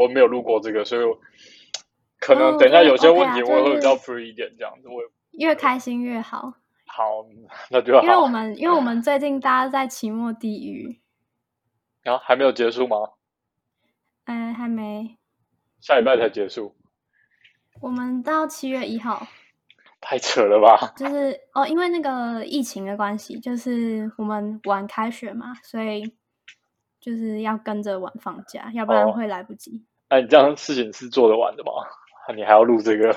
我没有录过这个，所以我可能等一下有些问题我会比较 free 一点这样子。我越开心越好。好，那就好。因为我们因为我们最近大家在期末地狱，然后还没有结束吗？嗯，还没。下礼拜才结束。我们到七月一号。太扯了吧！就是哦，因为那个疫情的关系，就是我们晚开学嘛，所以就是要跟着晚放假，要不然会来不及。那你这样事情是做得完的吗？你还要录这个？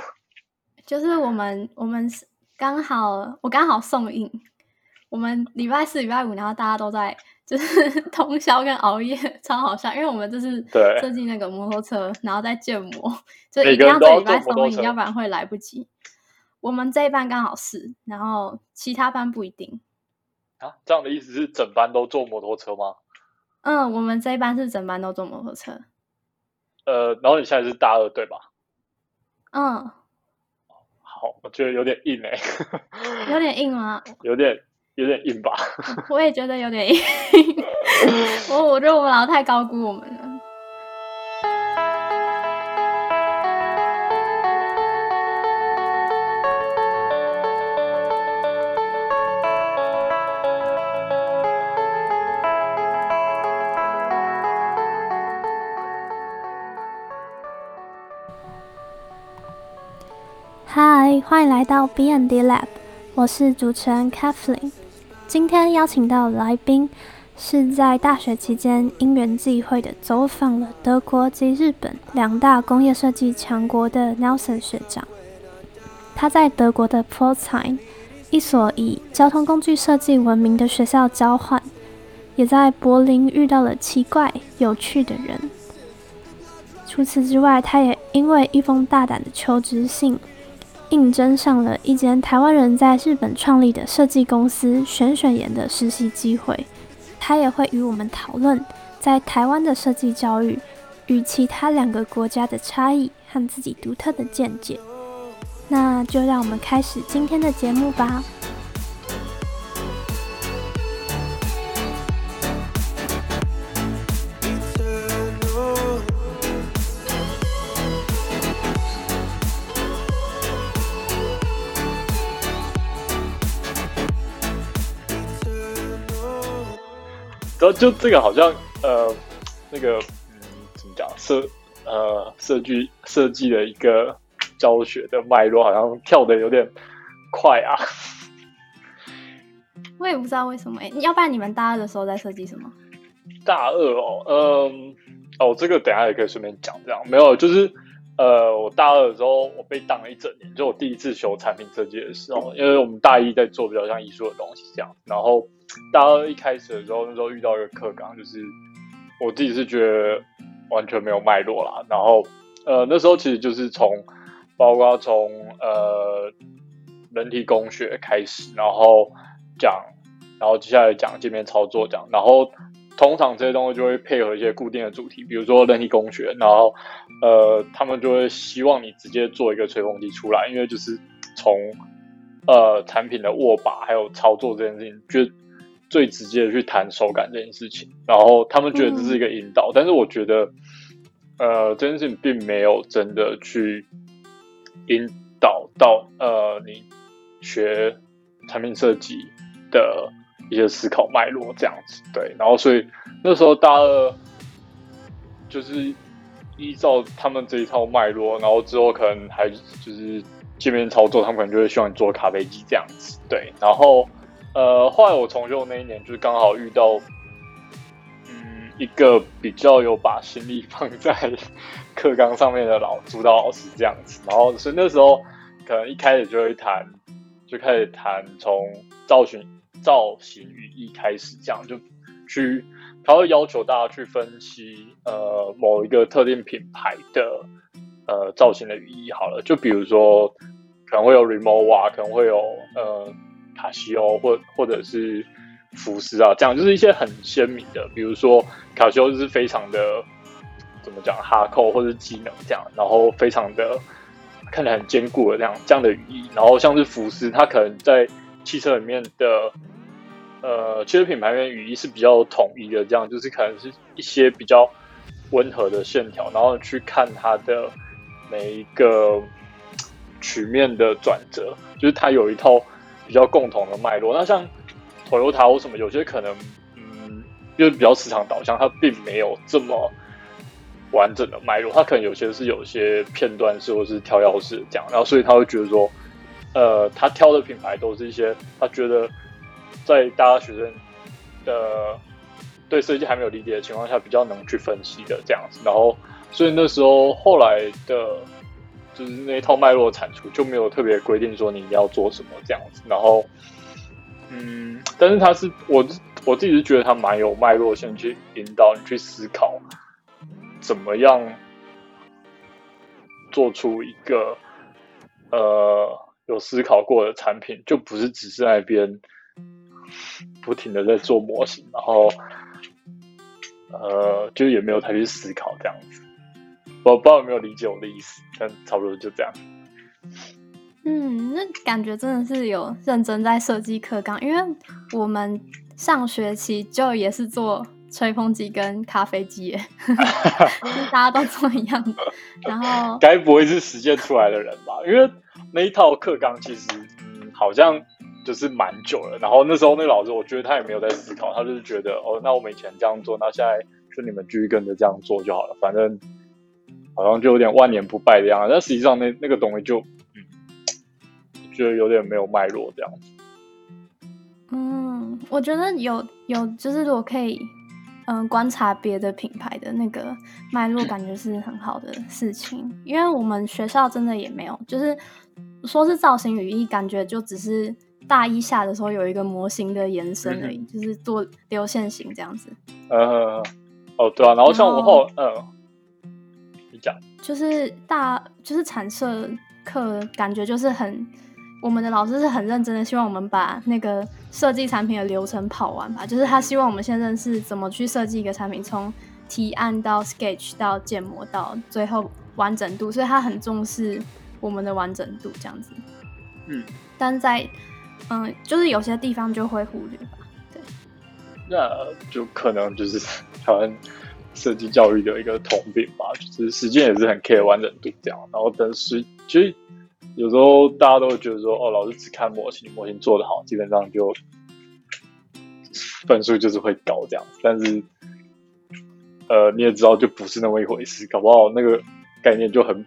就是我们我们刚好我刚好送印，我们礼拜四、礼拜五，然后大家都在就是 通宵跟熬夜，超好笑。因为我们这是设计那个摩托车，然后在建模，就一定要在礼拜送印，要不然会来不及。我们这一班刚好是，然后其他班不一定。啊，这样的意思是整班都坐摩托车吗？嗯，我们这一班是整班都坐摩托车。呃，然后你现在是大二对吧？嗯。好，我觉得有点硬哎。有点硬吗？有点，有点硬吧。我也觉得有点硬。我我觉得我们老太高估我们了。欢迎来到 B N D Lab，我是主持人 Kathleen。今天邀请到来宾是在大学期间因缘际会的走访了德国及日本两大工业设计强国的 Nelson 学长。他在德国的 p o t s i n 一所以交通工具设计闻名的学校交换，也在柏林遇到了奇怪有趣的人。除此之外，他也因为一封大胆的求职信。竞争上了一间台湾人在日本创立的设计公司选选研的实习机会，他也会与我们讨论在台湾的设计教育与其他两个国家的差异和自己独特的见解。那就让我们开始今天的节目吧。然后就这个好像呃那个嗯怎么讲设呃设计设计的一个教学的脉络好像跳的有点快啊，我也不知道为什么哎，要不然你们大二的时候在设计什么？大二哦，嗯哦这个等下也可以顺便讲这样没有就是呃我大二的时候我被当了一整年，就我第一次修产品设计的时候，因为我们大一在做比较像艺术的东西这样，然后。大二一开始的时候，那时候遇到一个课纲，就是我自己是觉得完全没有脉络啦。然后，呃，那时候其实就是从包括从呃人体工学开始，然后讲，然后接下来讲界面操作讲，然后通常这些东西就会配合一些固定的主题，比如说人体工学，然后呃他们就会希望你直接做一个吹风机出来，因为就是从呃产品的握把还有操作这件事情，就最直接的去谈手感这件事情，然后他们觉得这是一个引导，但是我觉得，呃，这件事情并没有真的去引导到呃你学产品设计的一些思考脉络这样子，对，然后所以那时候大二就是依照他们这一套脉络，然后之后可能还就是界面操作，他们可能就会希望你做咖啡机这样子，对，然后。呃，后来我重修那一年，就是刚好遇到，嗯，一个比较有把心力放在课纲上面的老主导老师这样子，然后所以那时候可能一开始就会谈，就开始谈从造型造型语义开始，这样就去他会要求大家去分析呃某一个特定品牌的呃造型的语义好了，就比如说可能会有 remova，可能会有呃。卡西欧或或者是福斯啊，这样就是一些很鲜明的，比如说卡西欧就是非常的怎么讲哈扣或者机能这样，然后非常的看起来很坚固的这样这样的语义，然后像是福斯，它可能在汽车里面的呃其实品牌里面语义是比较统一的，这样就是可能是一些比较温和的线条，然后去看它的每一个曲面的转折，就是它有一套比较共同的脉络。那像 Toyota 或什么，有些可能嗯，因为比较市场导向，它并没有这么完整的脉络，它可能有些是有些片段式或是跳跃式这样，然后所以他会觉得说，呃，他挑的品牌都是一些他觉得在大家学生的。对设计还没有理解的情况下，比较能去分析的这样子，然后所以那时候后来的，就是那一套脉络产出就没有特别规定说你要做什么这样子，然后嗯，但是他是我我自己是觉得他蛮有脉络性去引导你去思考，怎么样做出一个呃有思考过的产品，就不是只是那边不停的在做模型，然后。呃，就也没有太去思考这样子，我不知道有没有理解我的意思，但差不多就这样。嗯，那感觉真的是有认真在设计课纲，因为我们上学期就也是做吹风机跟咖啡机，耶，大家都做一样的。然后，该不会是实践出来的人吧？因为那一套课纲其实，嗯，好像。就是蛮久了，然后那时候那老师，我觉得他也没有在思考，他就是觉得哦，那我们以前这样做，那现在就你们继续跟着这样做就好了，反正好像就有点万年不败的样子。但实际上那那个东西就，嗯，觉得有点没有脉络这样子。嗯，我觉得有有，就是如果可以，嗯，观察别的品牌的那个脉络，感觉是很好的事情。因为我们学校真的也没有，就是说是造型语义，感觉就只是。大一下的时候有一个模型的延伸而已，就是做流线型这样子。呃，哦，对啊，然后像我后，呃，你讲，就是大就是产设课，感觉就是很，我们的老师是很认真的，希望我们把那个设计产品的流程跑完吧。就是他希望我们先认识怎么去设计一个产品，从提案到 sketch 到建模到最后完整度，所以他很重视我们的完整度这样子。嗯，但在嗯，就是有些地方就会忽略吧，对。那就可能就是台湾设计教育的一个通病吧，就是时间也是很 care 完整度这样。然后等时，其实有时候大家都会觉得说，哦，老师只看模型，模型做的好，基本上就分数就是会高这样。但是，呃，你也知道，就不是那么一回事，搞不好那个概念就很。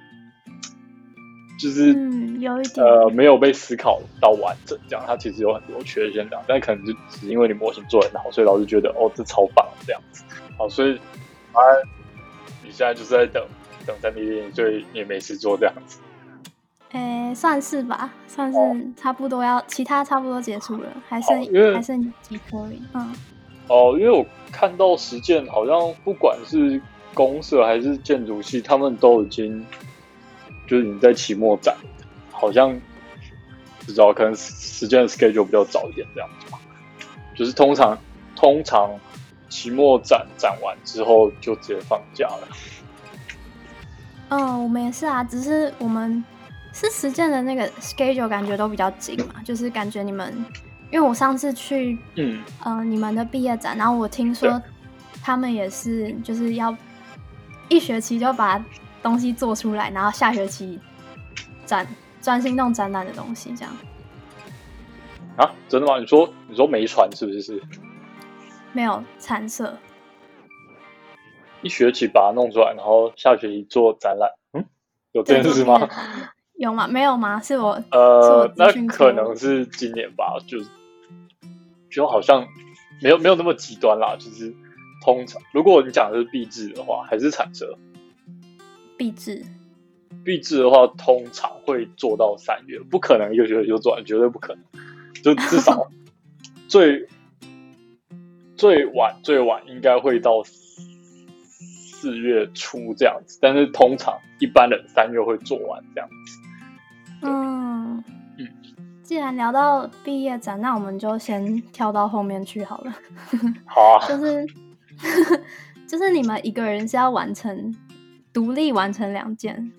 就是嗯，有一点呃，没有被思考到完整，这样它其实有很多缺陷这样，但可能就只因为你模型做很好，所以老师觉得哦，这超棒这样子。好，所以啊，你现在就是在等等三 D 电影，所以也没事做这样子。诶，算是吧，算是差不多要，其他差不多结束了，还剩还剩几颗而已。嗯。哦，因为我看到实践好像不管是公社还是建筑系，他们都已经。就是你在期末展，好像不知道，可能时间的 schedule 比较早一点这样子吧。就是通常通常期末展展完之后就直接放假了。嗯，我们也是啊，只是我们是实践的那个 schedule 感觉都比较紧嘛，就是感觉你们，因为我上次去，嗯，呃，你们的毕业展，然后我听说他们也是就是要一学期就把。东西做出来，然后下学期展专心弄展览的东西，这样啊？真的吗？你说你说没传是不是？是没有残色，一学期把它弄出来，然后下学期做展览。嗯，有这件事吗？有吗？没有吗？是我呃，那可能是今年吧，就就好像没有没有那么极端啦。就是通常，如果你讲的是壁制的话，还是产色。闭制，闭制的话，通常会做到三月，不可能一个月就做完，绝对不可能。就至少 最最晚最晚应该会到四月初这样子，但是通常一般人三月会做完这样子。嗯嗯，既然聊到毕业展，那我们就先跳到后面去好了。好啊，就是 就是你们一个人是要完成。独立完成两件，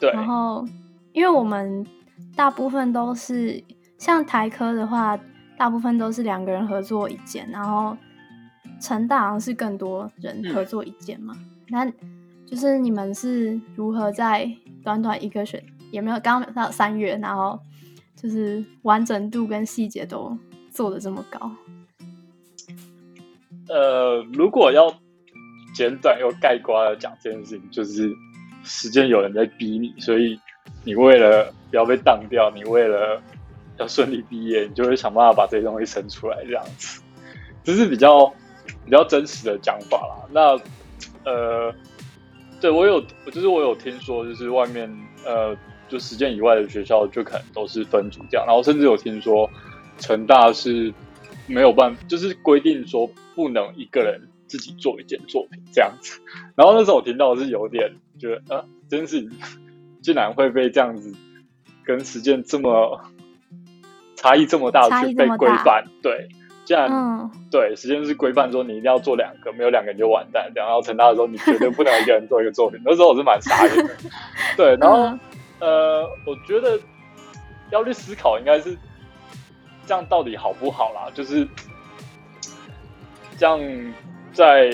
对。然后，因为我们大部分都是像台科的话，大部分都是两个人合作一件，然后成大好像是更多人合作一件嘛。那就是你们是如何在短短一个学，也没有刚刚到三月，然后就是完整度跟细节都做的这么高？呃，如果要简短又概括的讲这件事情，就是时间有人在逼你，所以你为了不要被当掉，你为了要顺利毕业，你就会想办法把这些东西生出来，这样子，这是比较比较真实的讲法啦。那呃，对我有，就是我有听说，就是外面呃，就实践以外的学校，就可能都是分组这样，然后甚至有听说成大是没有办法，就是规定说不能一个人自己做一件作品这样子。然后那时候我听到是有点觉得，啊，这件事情竟然会被这样子跟实践这么。差异这么大，去被规范，对，既然对时间是规范，说你一定要做两个，没有两个你就完蛋。然后成大的时候，你绝对不能一个人做一个作品。那时候我是蛮傻眼的，对。然后呃，我觉得要去思考，应该是这样到底好不好啦？就是这样，在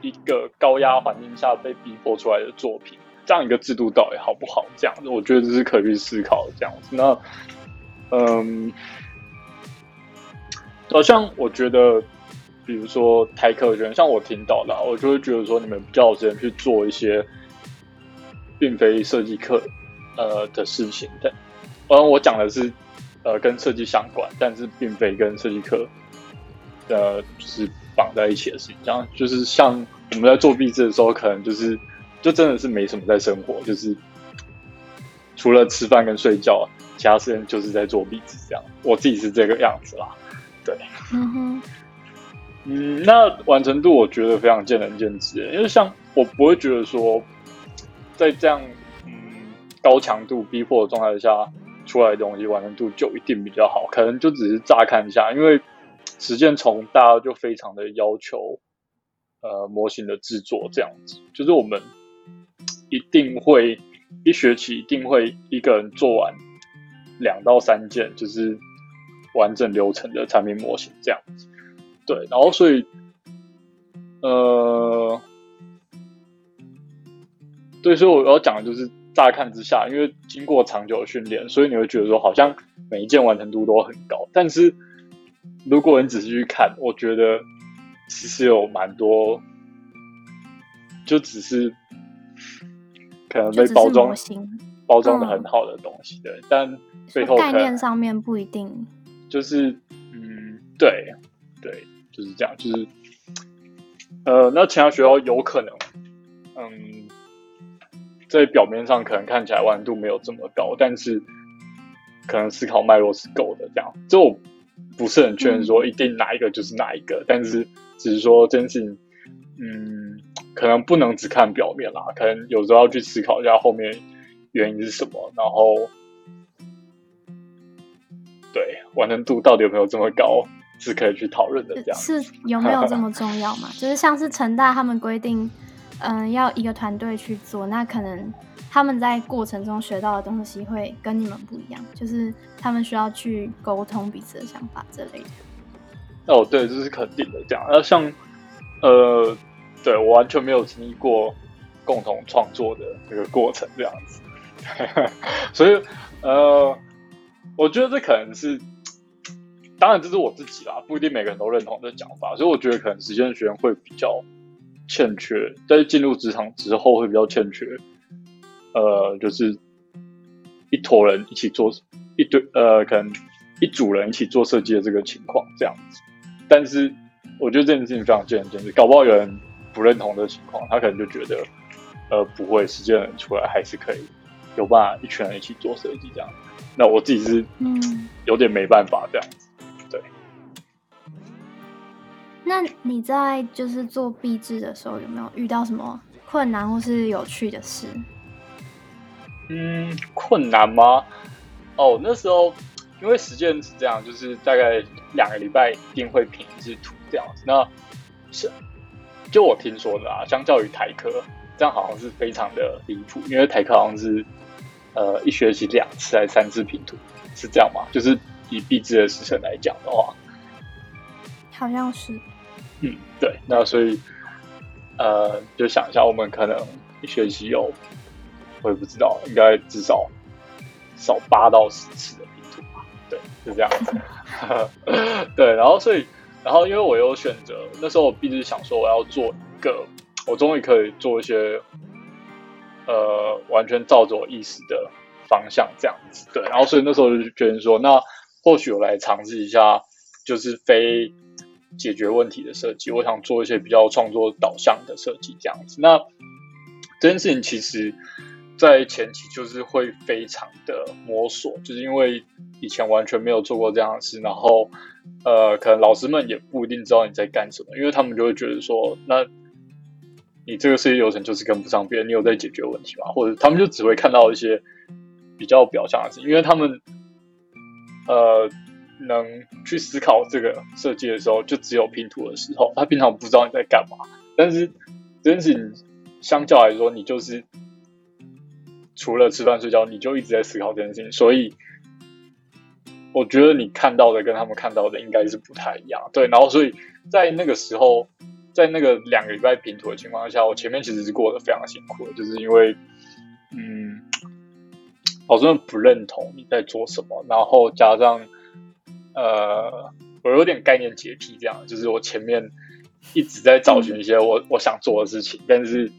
一个高压环境下被逼迫出来的作品，这样一个制度到底好不好？这样子，我觉得这是可以去思考的。这样子，那。嗯，好像我觉得，比如说台科人，像我听到的，我就会觉得说，你们比较有时间去做一些，并非设计课呃的事情。但，嗯，我讲的是呃跟设计相关，但是并非跟设计课呃就是绑在一起的事情。这样就是像我们在做壁纸的时候，可能就是就真的是没什么在生活，就是除了吃饭跟睡觉。其他时间就是在做壁纸，这样我自己是这个样子啦。对，嗯哼，嗯，那完成度我觉得非常见仁见智，因为像我不会觉得说，在这样嗯高强度逼迫的状态下出来的东西完成度就一定比较好，可能就只是乍看一下，因为实践从大家就非常的要求呃模型的制作这样子，就是我们一定会一学期一定会一个人做完。两到三件就是完整流程的产品模型这样子，对，然后所以，呃，对，所以我要讲的就是乍看之下，因为经过长久的训练，所以你会觉得说好像每一件完成度都很高，但是如果你仔细去看，我觉得其实有蛮多，就只是可能被包装。包装的很好的东西，对，但背后概念上面不一定。就是，嗯，对，对，就是这样，就是，呃，那其他学校有可能，嗯，在表面上可能看起来完度没有这么高，但是可能思考脉络是够的，这样。就我不是很确认说一定哪一个就是哪一个，但是只是说真心，嗯，可能不能只看表面啦，可能有时候要去思考一下后面。原因是什么？然后，对完成度到底有没有这么高，是可以去讨论的。这样是有没有这么 重要嘛？就是像是成大他们规定，嗯，要一个团队去做，那可能他们在过程中学到的东西会跟你们不一样，就是他们需要去沟通彼此的想法之类的。哦，对，这是肯定的。这样，那像呃，对我完全没有经历过共同创作的这个过程，这样子。所以，呃，我觉得这可能是，当然这是我自己啦，不一定每个人都认同的讲法。所以我觉得可能实践学院会比较欠缺，在进入职场之后会比较欠缺，呃，就是一坨人一起做一堆，呃，可能一组人一起做设计的这个情况这样子。但是我觉得这件事情非常见仁见智，搞不好有人不认同的情况，他可能就觉得，呃，不会，实践人出来还是可以。有办法一群人一起做设计这样，那我自己是嗯有点没办法这样子，对。那你在就是做壁纸的时候有没有遇到什么困难或是有趣的事？嗯，困难吗？哦，那时候因为时间是这样，就是大概两个礼拜一定会评一次图这样子。那是就我听说的啊，相较于台科，这样好像是非常的离谱，因为台科好像是。呃，一学期两次还是三次拼图，是这样吗？就是以毕制的时程来讲的话，好像是。嗯，对。那所以，呃，就想一下，我们可能一学期有，我也不知道，应该至少少八到十次的拼图吧。对，是这样子。对，然后所以，然后因为我有选择，那时候我一直想说我要做一个，我终于可以做一些，呃，完全照着我意思的方向这样子。对，然后所以那时候就觉得说，那或许我来尝试一下，就是非解决问题的设计。我想做一些比较创作导向的设计这样子。那这件事情其实。在前期就是会非常的摸索，就是因为以前完全没有做过这样的事，然后呃，可能老师们也不一定知道你在干什么，因为他们就会觉得说，那你这个设计流程就是跟不上别人，你有在解决问题吗？或者他们就只会看到一些比较表象的事，因为他们呃能去思考这个设计的时候，就只有拼图的时候，他平常不知道你在干嘛。但是这件事情相较来说，你就是。除了吃饭睡觉，你就一直在思考这件事情，所以我觉得你看到的跟他们看到的应该是不太一样。对，然后所以在那个时候，在那个两个礼拜平图的情况下，我前面其实是过得非常辛苦的，就是因为，嗯，我真的不认同你在做什么，然后加上，呃，我有点概念洁癖，这样，就是我前面一直在找寻一些我我想做的事情，但是。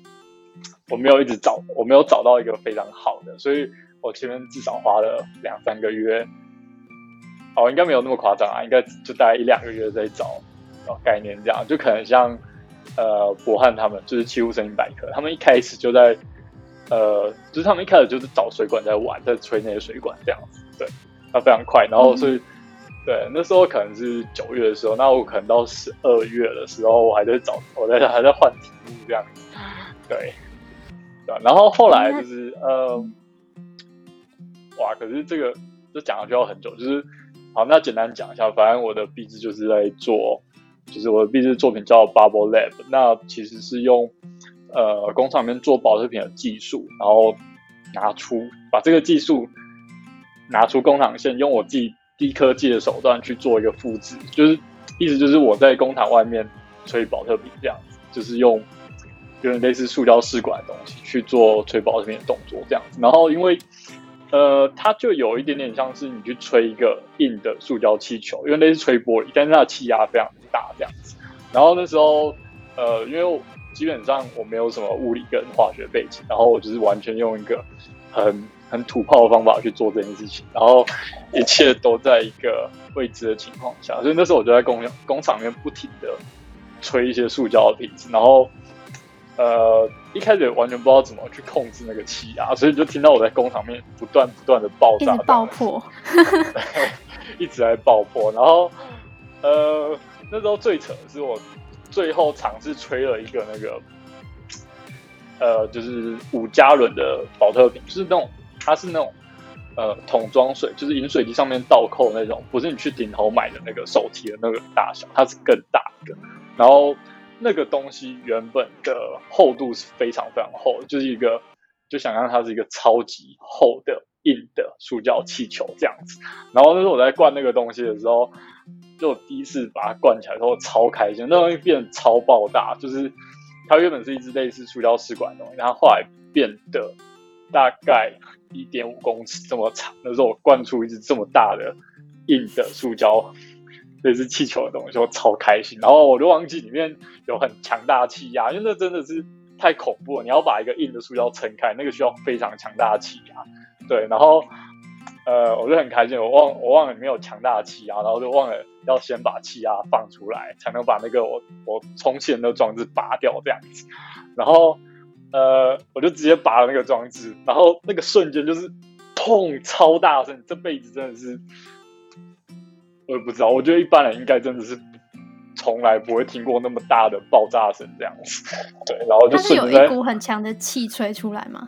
我没有一直找，我没有找到一个非常好的，所以我前面至少花了两三个月，哦，应该没有那么夸张啊，应该就大概一两个月在找概念，这样就可能像呃博汉他们就是七物声音百科，他们一开始就在呃，就是他们一开始就是找水管在玩，在吹那些水管这样子，对，那非常快，然后所以对那时候可能是九月的时候，那我可能到十二月的时候，我还在找，我在还在换题目这样，对。对，然后后来就是呃，哇，可是这个这讲了就要很久，就是好，那简单讲一下，反正我的壁纸就是在做，就是我的壁纸作品叫 Bubble Lab，那其实是用呃工厂里面做保特瓶的技术，然后拿出把这个技术拿出工厂线，用我自己低科技的手段去做一个复制，就是意思就是我在工厂外面吹保特瓶这样子，就是用。有点类似塑胶试管的东西去做吹保这边的动作，这样子。然后因为呃，它就有一点点像是你去吹一个硬的塑胶气球，因为类似吹玻璃，但是它的气压非常大，这样子。然后那时候呃，因为基本上我没有什么物理跟化学背景，然后我就是完全用一个很很土炮的方法去做这件事情，然后一切都在一个未知的情况下，所以那时候我就在工工厂里面不停的吹一些塑胶的瓶子，然后。呃，一开始完全不知道怎么去控制那个气压，所以就听到我在工厂面不断不断的爆炸，爆破，一直在爆破。然后，呃，那时候最扯的是我最后尝试吹了一个那个，呃，就是五加仑的保特瓶，就是那种它是那种呃桶装水，就是饮水机上面倒扣那种，不是你去顶头买的那个手提的那个大小，它是更大的，然后。那个东西原本的厚度是非常非常厚，就是一个就想象它是一个超级厚的硬的塑胶气球这样子。然后那时候我在灌那个东西的时候，就第一次把它灌起来之后超开心，那东西变超爆大，就是它原本是一只类似塑胶试管的东西，然后后来变得大概一点五公尺这么长。那时候我灌出一只这么大的硬的塑胶。类似气球的东西，我超开心。然后我就忘记里面有很强大的气压，因为那真的是太恐怖了。你要把一个硬的塑胶撑开，那个需要非常强大的气压。对，然后呃，我就很开心。我忘我忘了里面有强大的气压，然后就忘了要先把气压放出来，才能把那个我我充气的那个装置拔掉这样子。然后呃，我就直接拔了那个装置，然后那个瞬间就是痛超大声，这辈子真的是。我也不知道，我觉得一般人应该真的是从来不会听过那么大的爆炸声这样子。对，然后就是有一股很强的气吹出来吗？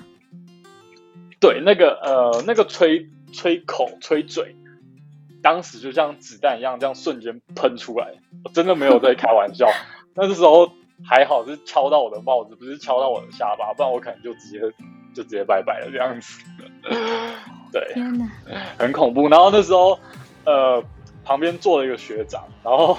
对，那个呃，那个吹吹口吹嘴，当时就像子弹一样，这样瞬间喷出来。我真的没有在开玩笑。那时候还好是敲到我的帽子，不是敲到我的下巴，不然我可能就直接就直接拜拜了这样子。对，天哪，很恐怖。然后那时候呃。旁边坐了一个学长，然后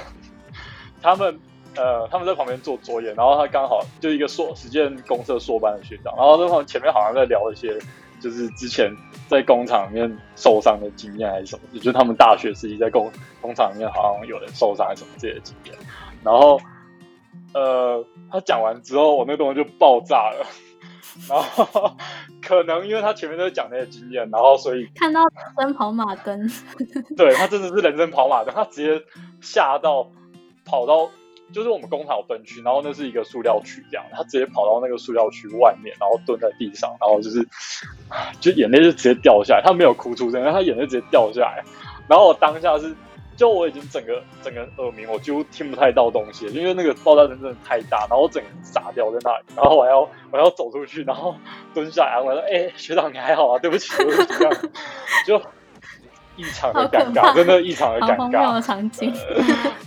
他们呃，他们在旁边做作业，然后他刚好就一个硕实践公社硕班的学长，然后那旁前面好像在聊一些，就是之前在工厂里面受伤的经验还是什么，就是他们大学时期在工工厂里面好像有人受伤还是什么这些经验，然后呃，他讲完之后，我那东西就爆炸了。然后可能因为他前面在讲那些经验，然后所以看到人生跑马灯，对他真的是人生跑马灯，他直接吓到跑到就是我们工厂分区，然后那是一个塑料区这样，他直接跑到那个塑料区外面，然后蹲在地上，然后就是 就眼泪就直接掉下来，他没有哭出声，他眼泪直接掉下来，然后我当下是。就我已经整个整个耳鸣，我几乎听不太到东西，因为那个爆炸声真的太大，然后我整个人傻掉在那里，然后我要我要走出去，然后蹲下来，我说：“哎，学长你还好啊？对不起，对不起。”这样 就异常的尴尬，真的异常的尴尬的场景。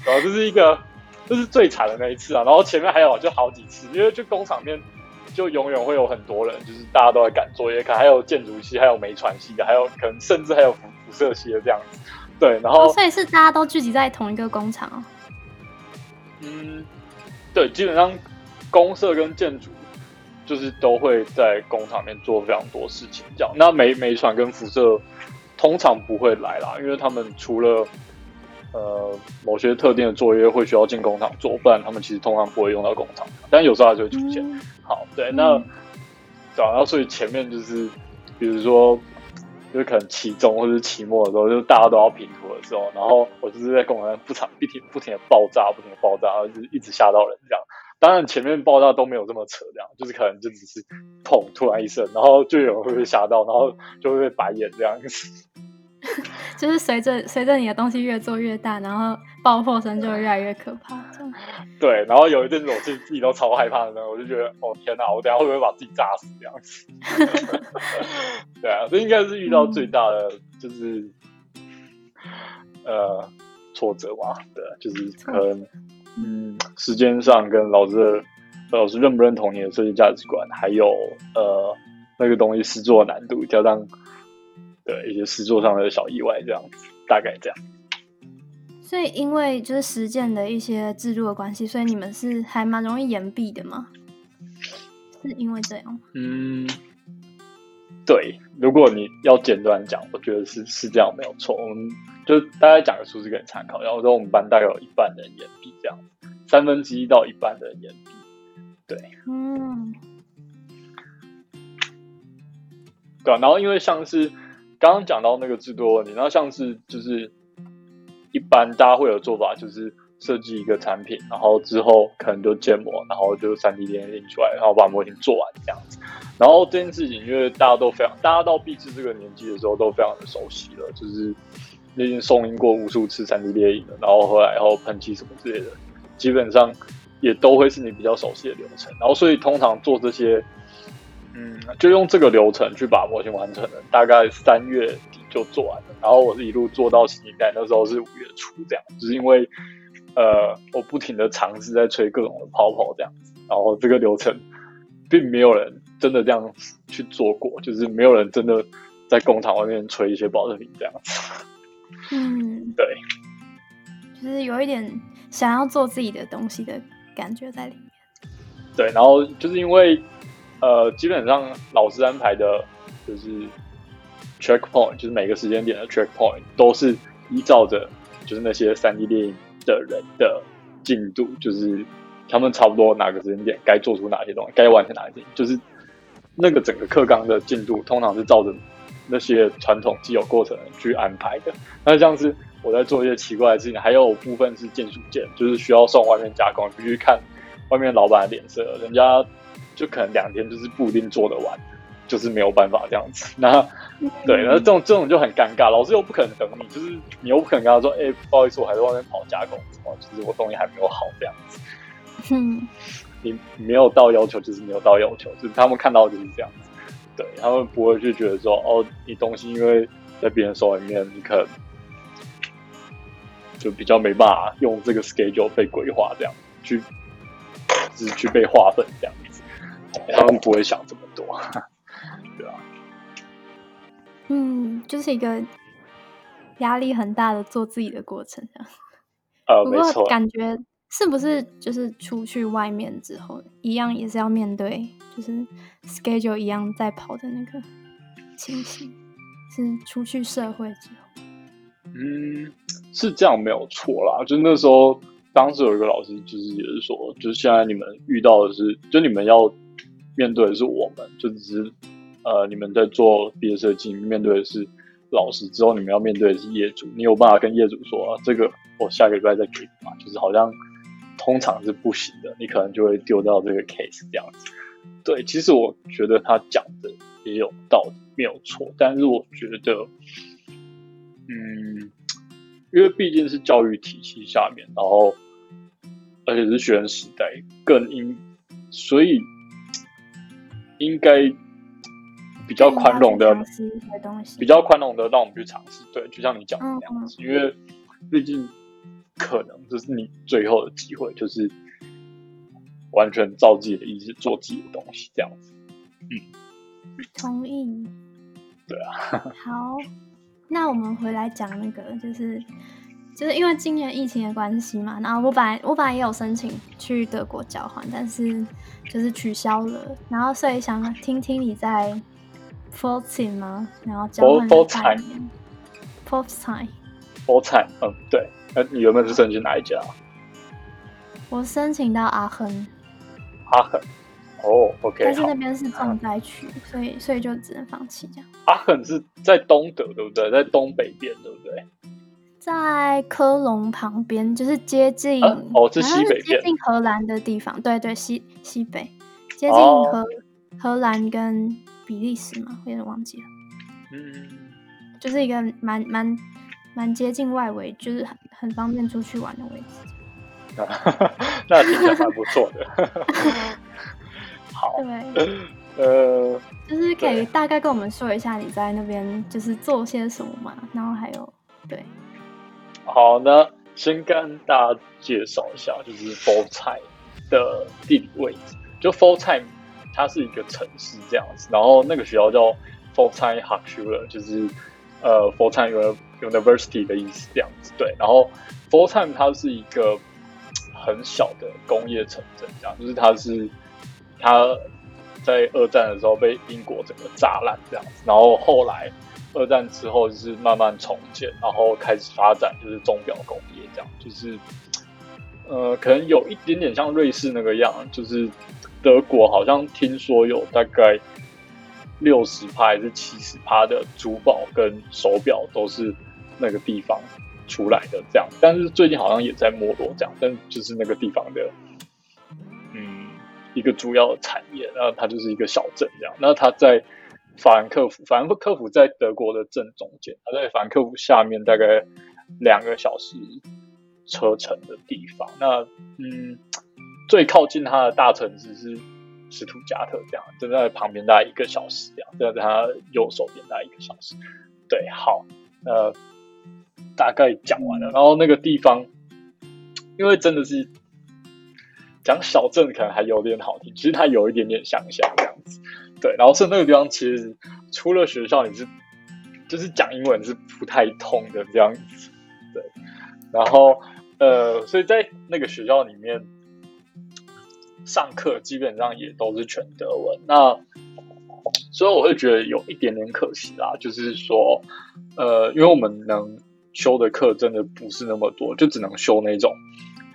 然后这是一个，这是最惨的那一次啊。然后前面还有就好几次，因为就工厂面就永远会有很多人，就是大家都在赶作业，可还有建筑系，还有煤传系的，还有可能甚至还有辐辐射系的这样子。对，然后所以是大家都聚集在同一个工厂。嗯，对，基本上公社跟建筑就是都会在工厂里面做非常多事情。这样，那煤煤船跟辐射通常不会来啦，因为他们除了呃某些特定的作业会需要进工厂做，不然他们其实通常不会用到工厂。但有时候还是会出现。好，对，那然后所以前面就是比如说。就是可能期中或者期末的时候，就大家都要拼图的时候，然后我就是在公园不常不停不停的爆炸，不停的爆炸，然后就一直吓到人这样。当然前面爆炸都没有这么扯，这样就是可能就只是砰突然一声，然后就有人会被吓到，然后就会被白眼这样子。就是随着随着你的东西越做越大，然后爆破声就会越来越可怕。对，然后有一阵子我自己自己都超害怕的，我就觉得哦天哪，我等下会不会把自己炸死这样子？对啊，这应该是遇到最大的就是呃挫折吧？对，就是可能嗯时间上跟老师的老师认不认同你的设计价值观，还有呃那个东西制作难度加上。对一些实作上的小意外，这样子大概这样。所以，因为就是实践的一些制度的关系，所以你们是还蛮容易延毕的吗？是因为这样？嗯，对。如果你要简短讲，我觉得是是这样，没有错。我们就大概讲个数字给你参考。然后说，我们班大概有一半的人延毕，这样三分之一到一半的人延毕。对，嗯，对。然后，因为像是。刚刚讲到那个制作问题，然后像是就是一般大家会有做法，就是设计一个产品，然后之后可能就建模，然后就三 D 列印出来，然后把模型做完这样子。然后这件事情，因为大家都非常，大家到毕制这个年纪的时候都非常的熟悉了，就是已经送印过无数次三 D 列印了，然后后来然后喷漆什么之类的，基本上也都会是你比较熟悉的流程。然后所以通常做这些。嗯，就用这个流程去把模型完成了，大概三月底就做完了。然后我是一路做到新一代，那时候是五月初这样，就是因为呃，我不停的尝试在吹各种的泡泡这样子。然后这个流程并没有人真的这样去做过，就是没有人真的在工厂外面吹一些保特瓶这样子。嗯，对，就是有一点想要做自己的东西的感觉在里面。对，然后就是因为。呃，基本上老师安排的，就是 checkpoint，就是每个时间点的 checkpoint 都是依照着就是那些三 D 电影的人的进度，就是他们差不多哪个时间点该做出哪些东西，该完成哪些，就是那个整个课纲的进度，通常是照着那些传统既有过程去安排的。那像是我在做一些奇怪的事情，还有部分是建属件，就是需要送外面加工，必须看外面老板的脸色，人家。就可能两天就是不一定做得完，就是没有办法这样子。那对，那这种这种就很尴尬，老师又不可能等你，就是你又不可能跟他说：“哎，不好意思，我还在外面跑加工，什么，就是我东西还没有好这样子。”嗯，你没有到要求，就是没有到要求，就是他们看到就是这样子。对他们不会去觉得说：“哦，你东西因为在别人手里面，你可能就比较没办法用这个 schedule 被规划这样去，就是去被划分这样。”他们不会想这么多，对啊。嗯，就是一个压力很大的做自己的过程，呃，不过。感觉是不是就是出去外面之后，一样也是要面对，就是 schedule 一样在跑的那个情形？是出去社会之后？嗯，是这样没有错啦。就那时候，当时有一个老师，就是也是说，就是现在你们遇到的是，就你们要面对的是我们，就只是呃，你们在做毕业设计，面对的是老师，之后你们要面对的是业主，你有办法跟业主说，啊这个我下个礼拜再给你吗？就是好像。通常是不行的，你可能就会丢掉这个 case 这样子。对，其实我觉得他讲的也有道理，没有错。但是我觉得，嗯，因为毕竟是教育体系下面，然后而且是学生时代，更应所以应该比较宽容的，比较宽容的让我们去尝试。对，就像你讲的那样子，因为毕竟。可能这是你最后的机会，就是完全照自己的意思做自己的东西，这样子。嗯，同意。对啊。好，那我们回来讲那个，就是就是因为今年疫情的关系嘛，然后我本来我本来也有申请去德国交换，但是就是取消了。然后所以想听听你在 f o r t i n 吗？然后交换的概念。f o r t i n f o r t i n 嗯，对。那你原本是申请哪一家？我申请到阿亨。阿亨，哦，OK。但是那边是重灾区，所以所以就只能放弃这样。阿亨是在东德，对不对？在东北边，对不对？在科隆旁边，就是接近哦，是西北接近荷兰的地方。对对，西西北，接近荷荷兰跟比利时嘛，我有点忘记了。嗯，就是一个蛮蛮蛮接近外围，就是很。很方便出去玩的位置，那听起来蛮不错的。好，对，呃，就是可以大概跟我们说一下你在那边就是做些什么嘛，然后还有对，好，那先跟大家介绍一下，就是 f o r t i 的地理位置。就 f o r t i 它是一个城市这样子，然后那个学校叫 f o r t i h a k s c h u l e 就是呃 f o r t i University 的意思这样子，对。然后 f o r t i m e 它是一个很小的工业城镇，这样就是它是它在二战的时候被英国整个炸烂这样子，然后后来二战之后就是慢慢重建，然后开始发展就是钟表工业这样，就是呃可能有一点点像瑞士那个样，就是德国好像听说有大概六十趴还是七十趴的珠宝跟手表都是。那个地方出来的这样，但是最近好像也在没落这样，但就是那个地方的，嗯，一个主要的产业，然后它就是一个小镇这样。那它在法兰克福，法兰克福在德国的正中间，它在法兰克福下面大概两个小时车程的地方。那嗯，最靠近它的大城市是斯图加特这样，就在旁边大概一个小时这样，在它右手边大概一个小时。对，好，呃。大概讲完了，然后那个地方，因为真的是讲小镇可能还有点好听，其实它有一点点乡下这样子，对。然后是那个地方，其实除了学校，你是就是讲英文是不太通的这样子，对。然后呃，所以在那个学校里面上课，基本上也都是全德文。那所以我会觉得有一点点可惜啦，就是说呃，因为我们能。修的课真的不是那么多，就只能修那种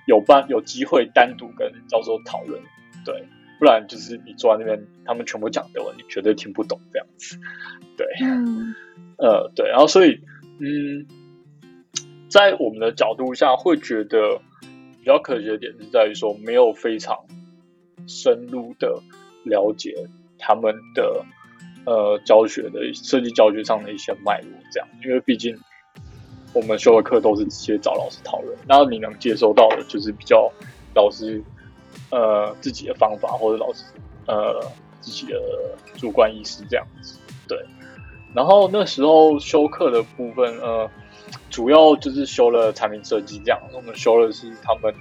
有班有机会单独跟教授讨论，对，不然就是你坐在那边，他们全部讲德文，你绝对听不懂这样子，对，嗯，呃，对，然后所以，嗯，在我们的角度下，会觉得比较可惜的点是在于说，没有非常深入的了解他们的呃教学的设计教学上的一些脉络，这样，因为毕竟。我们修的课都是直接找老师讨论，然后你能接收到的就是比较老师呃自己的方法，或者老师呃自己的主观意识这样子。对，然后那时候修课的部分，呃，主要就是修了产品设计这样。我们修的是他们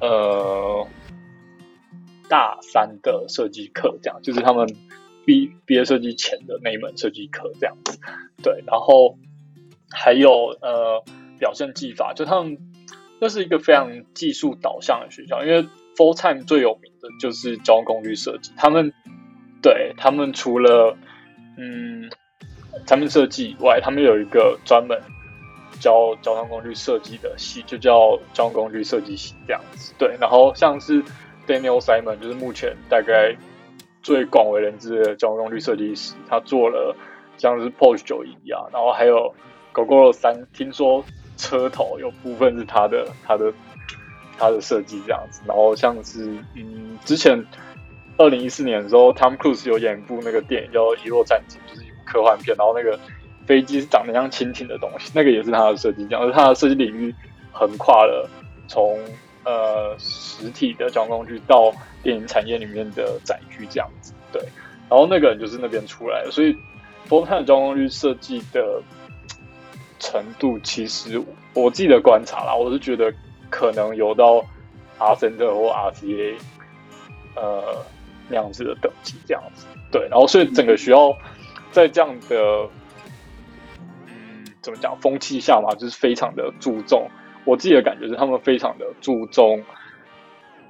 呃大三的设计课，这样就是他们毕毕业设计前的那一门设计课这样子。对，然后。还有呃，表现技法，就他们那是一个非常技术导向的学校，因为 Full Time 最有名的就是交通工具设计，他们对他们除了嗯产品设计以外，他们有一个专门教交通工具设计的系，就叫交通工具设计系这样子。对，然后像是 Daniel Simon，就是目前大概最广为人知的交通工具设计师，他做了像是 Porsche 九一啊，然后还有 GoGo 三，听说车头有部分是他的他的他的设计这样子。然后像是嗯，之前二零一四年的时候，Tom Cruise 有演一部那个电影叫《遗落战警》，就是一部科幻片，然后那个飞机是长得像蜻蜓的东西，那个也是他的设计，这样，而他的设计领域横跨了从呃实体的交通工具到电影产业里面的载具这样子，对。然后那个人就是那边出来的，所以 Full Time 交通工具设计的程度，其实我自己的观察啦，我是觉得可能有到 R Center 或 RCA 呃那样子的等级这样子，对。然后所以整个学校在这样的嗯怎么讲风气下嘛，就是非常的注重。我自己的感觉是，他们非常的注重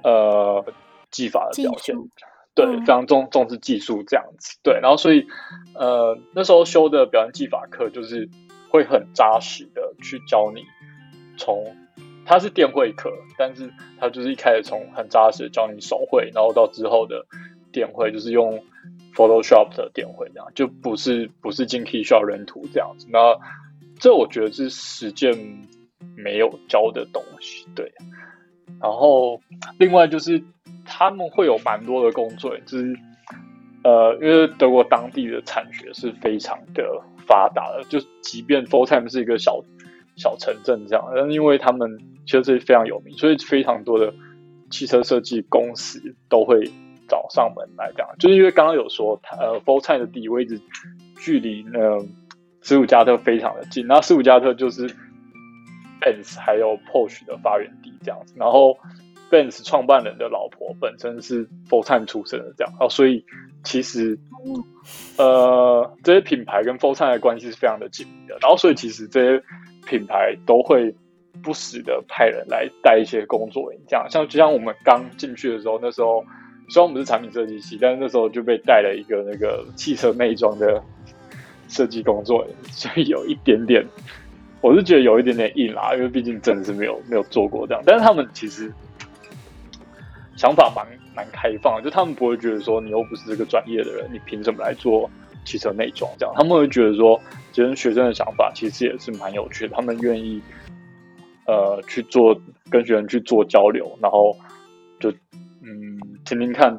呃技法的表现，对，非常重重视技术这样子，对。然后所以呃那时候修的表演技法课，就是会很扎实的去教你从它是电绘课，但是它就是一开始从很扎实的教你手绘，然后到之后的电绘，就是用 Photoshop 的电绘这样，就不是不是进 Key 需要人图这样子。那这我觉得是实践。没有教的东西，对。然后另外就是他们会有蛮多的工作，就是呃，因为德国当地的产学是非常的发达的，就即便 Full Time 是一个小小城镇这样，但因为他们其实是非常有名，所以非常多的汽车设计公司都会找上门来讲，就是因为刚刚有说，呃，Full Time 的地理位置距离呢斯图加特非常的近，那斯图加特就是。Benz 还有 Porsche 的发源地这样子，然后 Benz 创办人的老婆本身是 Full Time 出身的这样，哦，所以其实呃这些品牌跟 Full Time 的关系是非常的紧密的，然后所以其实这些品牌都会不时的派人来带一些工作员，这样。像就像我们刚进去的时候，那时候虽然我们是产品设计系，但是那时候就被带了一个那个汽车内装的设计工作员，所以有一点点。我是觉得有一点点硬啦，因为毕竟真的是没有没有做过这样，但是他们其实想法蛮蛮开放，就他们不会觉得说你又不是这个专业的人，你凭什么来做汽车内装这样？他们会觉得说，其实学生的想法其实也是蛮有趣的，他们愿意呃去做跟学生去做交流，然后就嗯听听看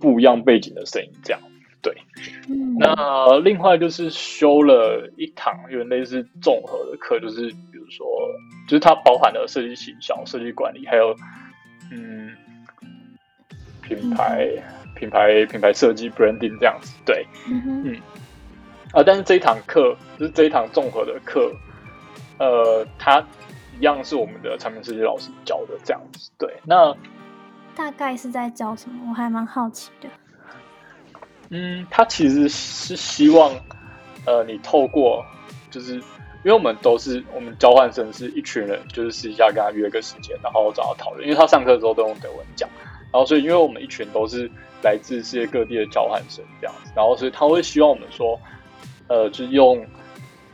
不一样背景的声音这样。对，那另外就是修了一堂有点类似综合的课，就是比如说，就是它包含了设计形象、设计管理，还有嗯品牌、品牌、品牌设计 （branding） 这样子。对，嗯啊，但是这一堂课就是这一堂综合的课，呃，它一样是我们的产品设计老师教的这样子。对，那大概是在教什么？我还蛮好奇的。嗯，他其实是希望，呃，你透过，就是因为我们都是我们交换生是一群人，就是私底下跟他约个时间，然后找他讨论。因为他上课的时候都用德文讲，然后所以因为我们一群都是来自世界各地的交换生这样子，然后所以他会希望我们说，呃，就用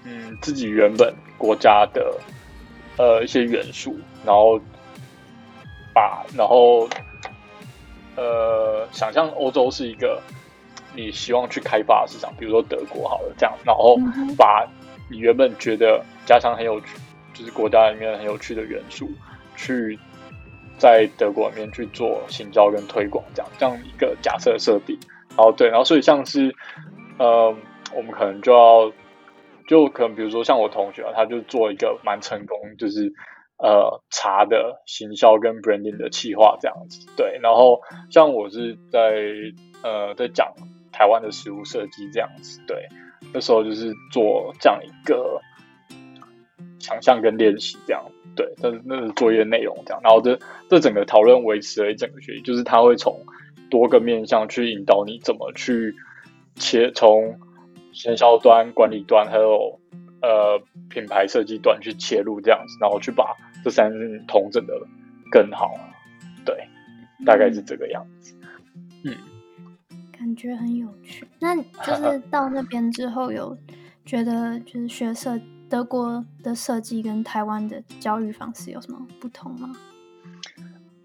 嗯自己原本国家的呃一些元素，然后把然后呃想象欧洲是一个。你希望去开发的市场，比如说德国好了，这样，然后把你原本觉得家乡很有趣，就是国家里面很有趣的元素，去在德国里面去做行销跟推广，这样这样一个假设设定。然后对，然后所以像是呃，我们可能就要就可能比如说像我同学啊，他就做一个蛮成功，就是呃茶的行销跟 branding 的企划这样子。对，然后像我是在呃在讲。台湾的食物设计这样子，对，那时候就是做这样一个想象跟练习这样，对，但是那是作业内容这样，然后这这整个讨论维持了一整个学期，就是他会从多个面向去引导你怎么去切从营销端、管理端还有呃品牌设计端去切入这样子，然后去把这三件同整的更好。对，大概是这个样子。嗯，感觉很有趣。那 就是到那边之后，有觉得就是学设德国的设计跟台湾的教育方式有什么不同吗？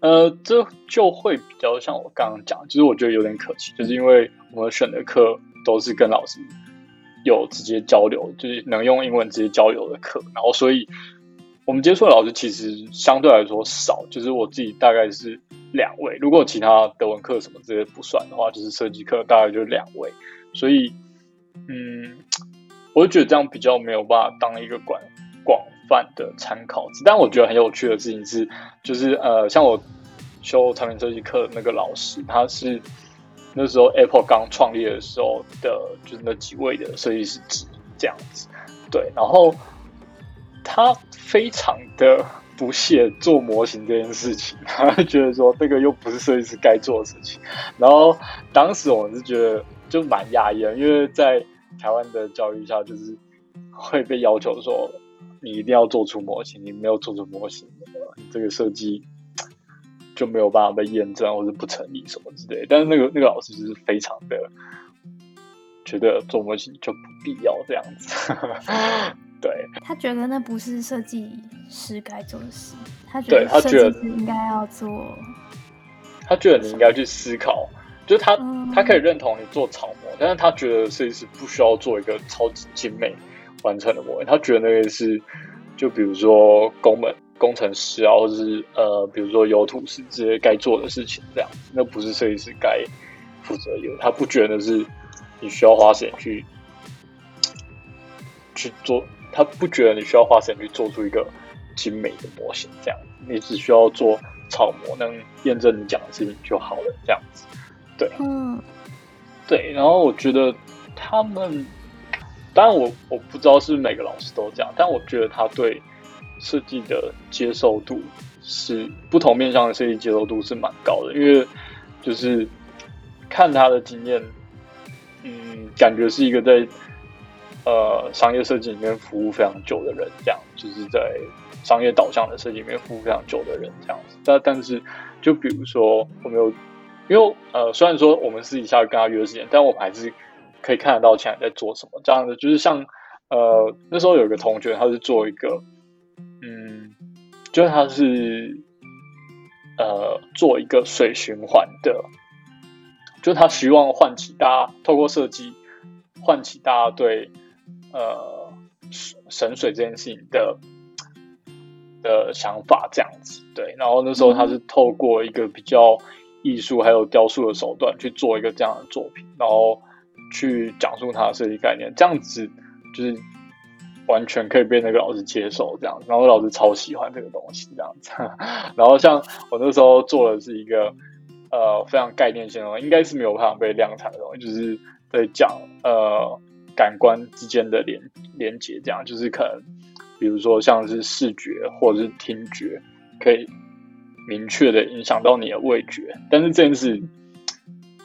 呃，这就会比较像我刚刚讲，其实我觉得有点可惜，就是因为我们选的课都是跟老师有直接交流，就是能用英文直接交流的课，然后所以我们接触的老师其实相对来说少，就是我自己大概是两位，如果其他德文课什么这些不算的话，就是设计课大概就两位，所以嗯，我就觉得这样比较没有办法当一个管广。泛的参考，但我觉得很有趣的事情是，就是呃，像我修产品设计课那个老师，他是那时候 Apple 刚创立的时候的，就是那几位的设计师这样子。对，然后他非常的不屑做模型这件事情，他觉得说这个又不是设计师该做的事情。然后当时我是觉得就蛮压抑的，因为在台湾的教育下，就是会被要求说。你一定要做出模型，你没有做出模型，这个设计就没有办法被验证或者不成立什么之类。但是那个那个老师就是非常的觉得做模型就不必要这样子。对，他觉得那不是设计师该做的事，他觉得设计师应该要做。他觉得你应该去思考，就是他他可以认同你做草模，但是他觉得设计师不需要做一个超级精美。完成的模型，他觉得那个是，就比如说工门工程师啊，或者是呃，比如说油土师这些该做的事情，这样，那不是设计师该负责有，他不觉得是你需要花时间去去做，他不觉得你需要花时间去做出一个精美的模型，这样，你只需要做草模，能验证你讲的事情就好了，这样子，对，嗯，对，然后我觉得他们。当然，我我不知道是每个老师都这样，但我觉得他对设计的接受度是不同面向的设计接受度是蛮高的，因为就是看他的经验，嗯，感觉是一个在呃商业设计里面服务非常久的人，这样就是在商业导向的设计里面服务非常久的人这样子。但但是，就比如说我们有，因为呃，虽然说我们私底下跟他约时间，但我们还是。可以看得到前在在做什么，这样子就是像，呃，那时候有一个同学，他是做一个，嗯，就是他是，呃，做一个水循环的，就他希望唤起大家透过设计，唤起大家对，呃，神水这件事情的的想法，这样子，对。然后那时候他是透过一个比较艺术还有雕塑的手段去做一个这样的作品，然后。去讲述他的设计概念，这样子就是完全可以被那个老师接受，这样，然后老师超喜欢这个东西，这样子。然后像我那时候做的是一个呃非常概念性的，应该是没有办法被量产的东西，就是在讲呃感官之间的连连接，这样就是可能比如说像是视觉或者是听觉，可以明确的影响到你的味觉，但是这件事。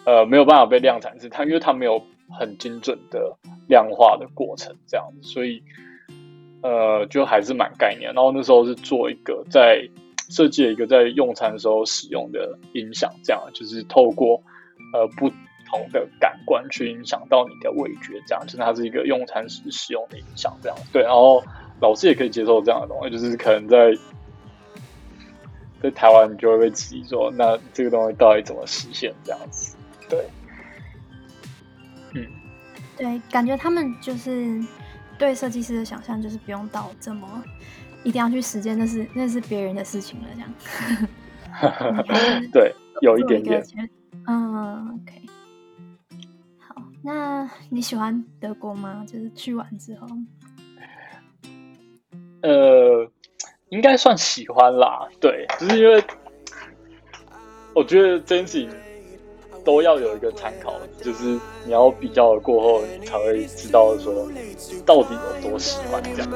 呃，没有办法被量产，是它，因为它没有很精准的量化的过程，这样子，所以呃，就还是蛮概念。然后那时候是做一个在设计了一个在用餐时候使用的音响，这样就是透过呃不同的感官去影响到你的味觉，这样就是它是一个用餐时使用的影响，这样对。然后老师也可以接受这样的东西，就是可能在在台湾你就会被质疑说，那这个东西到底怎么实现这样子？对，嗯，对，感觉他们就是对设计师的想象，就是不用到这么一定要去实践，那是那是别人的事情了，这样。对，有一点点。嗯，OK。好，那你喜欢德国吗？就是去完之后，呃，应该算喜欢啦。对，就是因为我觉得这件事情。都要有一个参考，就是你要比较了过后，你才会知道说到底有多喜欢这样。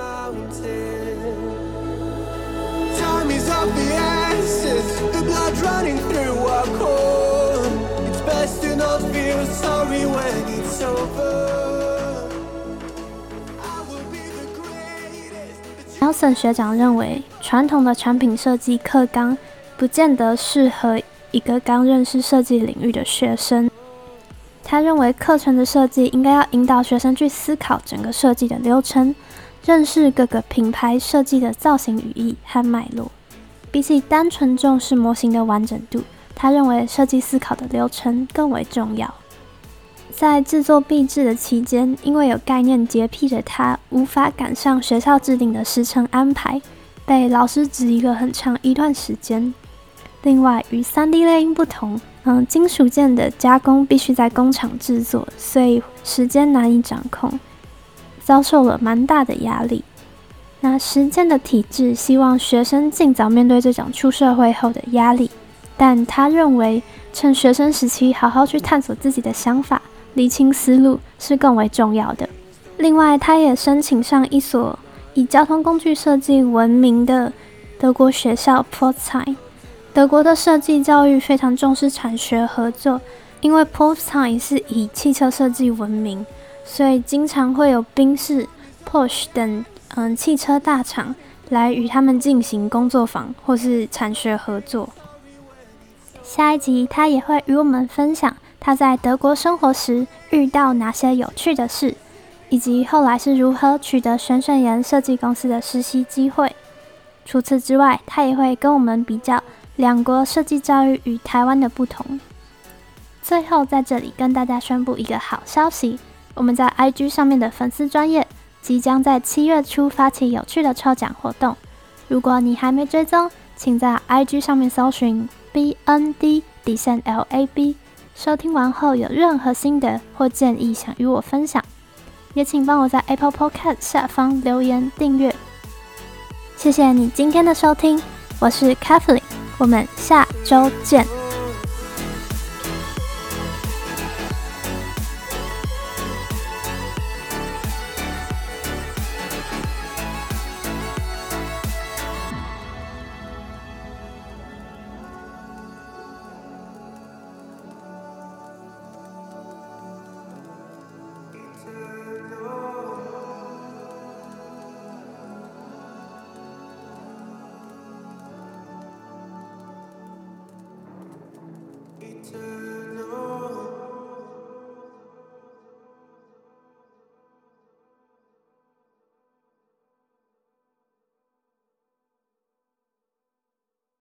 Sorry when it's over 学长认为，传统的产品设计课纲不见得适合一个刚认识设计领域的学生。他认为，课程的设计应该要引导学生去思考整个设计的流程，认识各个品牌设计的造型语义和脉络。比起单纯重视模型的完整度，他认为设计思考的流程更为重要。在制作壁纸的期间，因为有概念洁癖的他，无法赶上学校制定的时程安排，被老师质疑了很长一段时间。另外，与 3D 猎鹰不同。嗯，金属件的加工必须在工厂制作，所以时间难以掌控，遭受了蛮大的压力。那时间的体制希望学生尽早面对这种出社会后的压力，但他认为趁学生时期好好去探索自己的想法，理清思路是更为重要的。另外，他也申请上一所以交通工具设计闻名的德国学校 p o t s i n 德国的设计教育非常重视产学合作，因为 p o s t i m e 是以汽车设计闻名，所以经常会有宾士、Porsche 等嗯汽车大厂来与他们进行工作坊或是产学合作。下一集他也会与我们分享他在德国生活时遇到哪些有趣的事，以及后来是如何取得玄玄岩设计公司的实习机会。除此之外，他也会跟我们比较。两国设计教育与台湾的不同。最后，在这里跟大家宣布一个好消息：我们在 IG 上面的粉丝专业即将在七月初发起有趣的抽奖活动。如果你还没追踪，请在 IG 上面搜寻 BND 底线 LAB。收听完后有任何心得或建议想与我分享，也请帮我在 Apple Podcast 下方留言订阅。谢谢你今天的收听，我是 Kathleen。我们下周见。